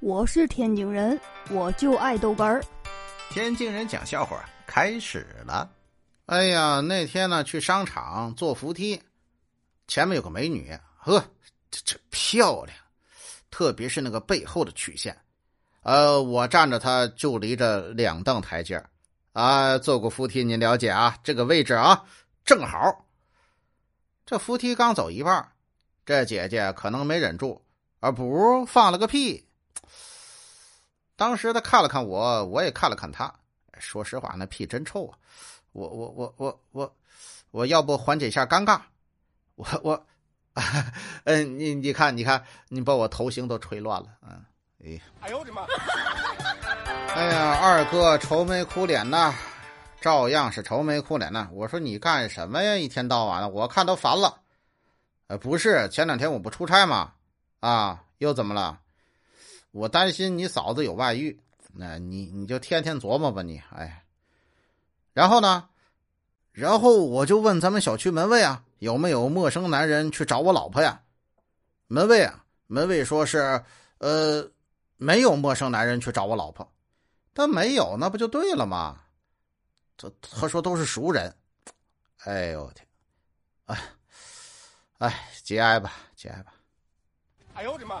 我是天津人，我就爱豆干儿。天津人讲笑话开始了。哎呀，那天呢去商场坐扶梯，前面有个美女，呵，这这漂亮，特别是那个背后的曲线。呃，我站着她就离着两档台阶啊。坐过扶梯您了解啊，这个位置啊正好。这扶梯刚走一半，这姐姐可能没忍住，啊，不放了个屁。当时他看了看我，我也看了看他。说实话，那屁真臭啊！我我我我我，我要不缓解一下尴尬？我我，嗯，你你看你看，你把我头型都吹乱了，嗯，哎，哎呦我的妈！哎呀，二哥愁眉苦脸呐，照样是愁眉苦脸呐。我说你干什么呀？一天到晚的，我看都烦了。呃，不是，前两天我不出差吗？啊，又怎么了？我担心你嫂子有外遇，那你你就天天琢磨吧你，哎，然后呢，然后我就问咱们小区门卫啊，有没有陌生男人去找我老婆呀？门卫啊，门卫说是，呃，没有陌生男人去找我老婆，但没有那不就对了吗？这他说都是熟人，哎呦我天，哎，哎，节哀吧，节哀吧。哎呦我的妈！